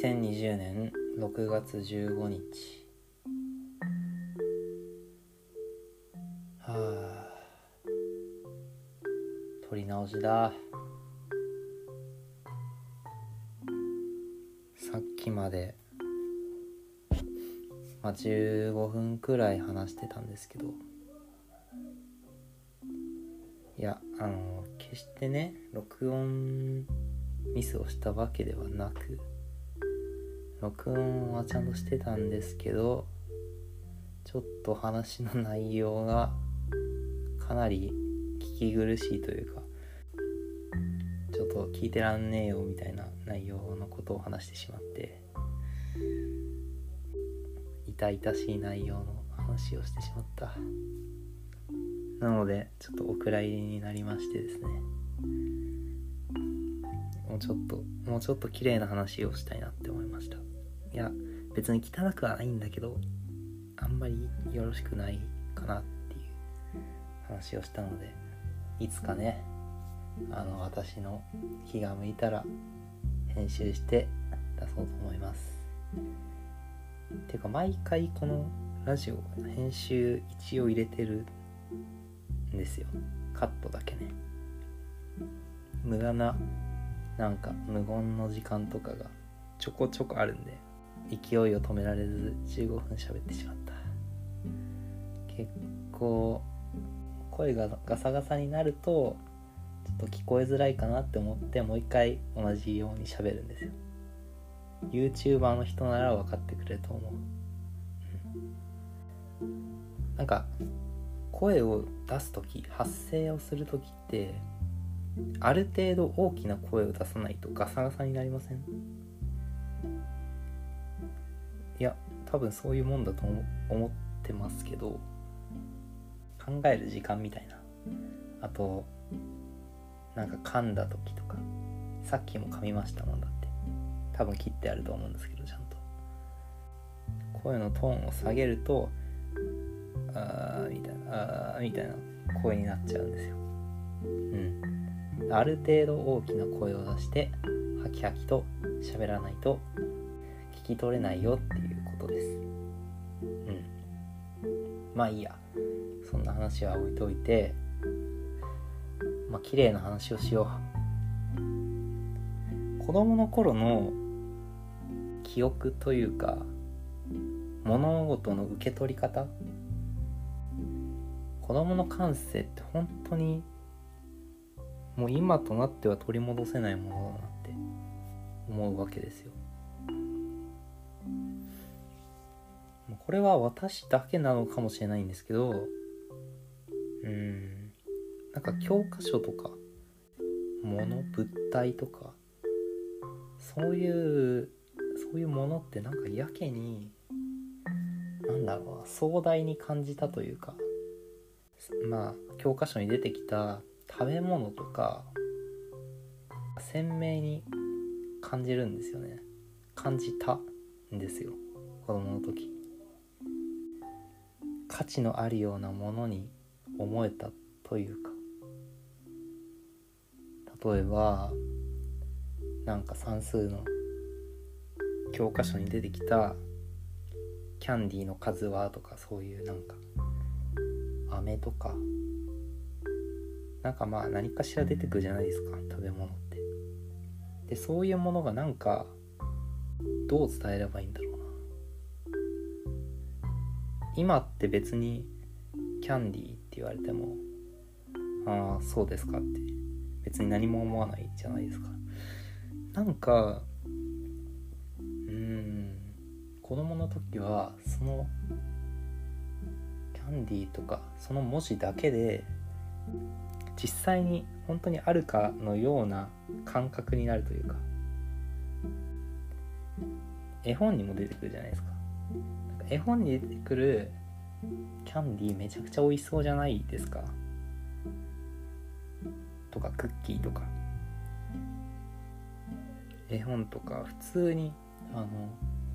2020年6月15日。はあ。撮り直しだ。さっきまで。まあ15分くらい話してたんですけど。いやあの決してね録音ミスをしたわけではなく。録音はちゃんとしてたんですけどちょっと話の内容がかなり聞き苦しいというかちょっと聞いてらんねえよみたいな内容のことを話してしまって痛々しい内容の話をしてしまった。なのでちょっとお蔵入りになりましてですね。もうちょっともうちょっと綺麗な話をしたいなって思いました。いや別に汚くはないんだけどあんまりよろしくないかなっていう話をしたのでいつかねあの私の気が向いたら編集して出そうと思います。ていうか毎回このラジオ編集一応入れてるんですよ。カットだけね。無駄ななんか無言の時間とかがちょこちょこあるんで勢いを止められず15分喋ってしまった。結構声がガサガサになるとちょっと聞こえづらいかなって思ってもう一回同じように喋るんですよ。YouTuber の人なら分かってくれると思う、うん、なんか声を出す時発声をする時ってある程度大きな声を出さないとガサガサになりません？多分そういうもんだと思ってますけど考える時間みたいな。あとなんか噛んだ時とかさっきも噛みましたもんだって。多分切ってあると思うんですけどちゃんと。声のトーンを下げるとあーみたいなあーみたいな声になっちゃうんですよ。うん。ある程度大きな声を出してハキハキと喋らないとき取れないよっていうことです。うん。まあいいや。そんな話は置いといてまあ綺麗な話をしよう。子供の頃の記憶というか物事の受け取り方。子供の感性って本当にもう今となっては取り戻せないものだなって思うわけですよ。これは私だけなのかもしれないんですけどうんなんか教科書とか物物体とかそういうそういうものってなんかやけになんだろう壮大に感じたというかまあ教科書に出てきた食べ物とか鮮明に感じるんですよね。感じたんですよ。子供の時。価値のあるようなものに思えたというか。例えばなんか算数の教科書に出てきたキャンディーの数はとかそういうなんか飴とか。なんかまあ何かしら出てくるじゃないですか食べ物って。でそういうものがなんかどう伝えればいいんだろう。今って別にキャンディーって言われてもああそうですかって別に何も思わないじゃないですか。なんかうん子供の時はそのキャンディーとかその文字だけで実際に本当にあるかのような感覚になるというか絵本にも出てくるじゃないですか。絵本に出てくるキャンディーめちゃくちゃ美味しそうじゃないですか？とかクッキーとか。絵本とか普通にあの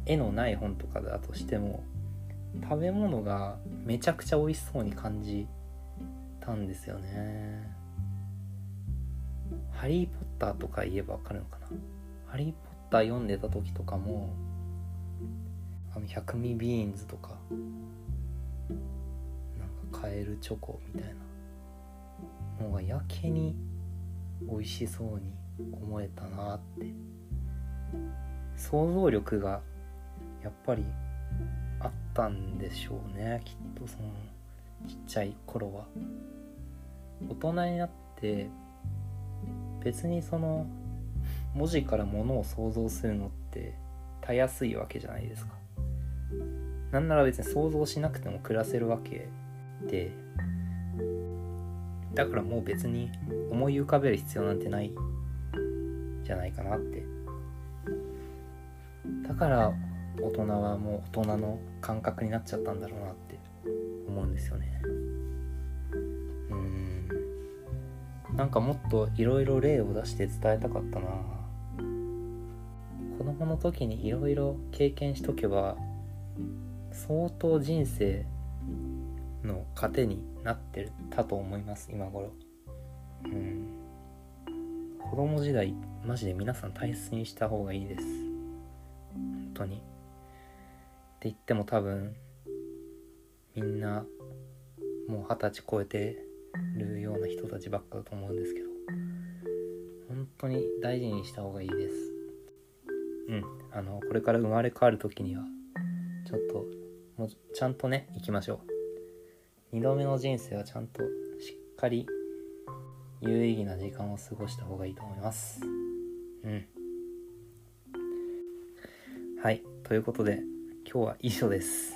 絵のない本とかだとしても食べ物がめちゃくちゃ美味しそうに感じたんですよね。ハリー・ポッターとか言えばわかるのかな？ハリー・ポッター読んでた時とかもあの百味ビーンズとかなんかカエルチョコみたいなのがやけに美味しそうに思えたなって。想像力がやっぱりあったんでしょうねきっとそのちっちゃい頃は。大人になって別にその文字からものを想像するのってたやすいわけじゃないですか。なんなら別に想像しなくても暮らせるわけでだからもう別に思い浮かべる必要なんてないじゃないかなって。だから大人はもう大人の感覚になっちゃったんだろうなって思うんですよね。うん。なんかもっといろいろ例を出して伝えたかったな。子供の時にいろいろ経験しとけば相当人生の糧になってたと思います今頃。うん。子供時代マジで皆さん大切にした方がいいです。本当に。って言っても多分みんなもう二十歳超えてるような人たちばっかだと思うんですけど。本当に大事にした方がいいです。うん。あのこれから生まれ変わる時にはちょっともうちゃんとね行きましょう。2度目の人生はちゃんとしっかり有意義な時間を過ごした方がいいと思います。うん。はい。ということで今日は以上です。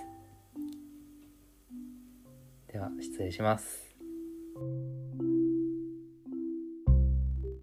では失礼します。